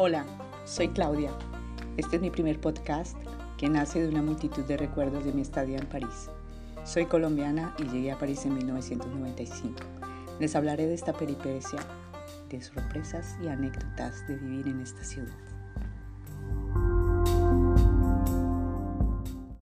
Hola, soy Claudia. Este es mi primer podcast que nace de una multitud de recuerdos de mi estadía en París. Soy colombiana y llegué a París en 1995. Les hablaré de esta peripecia, de sorpresas y anécdotas de vivir en esta ciudad.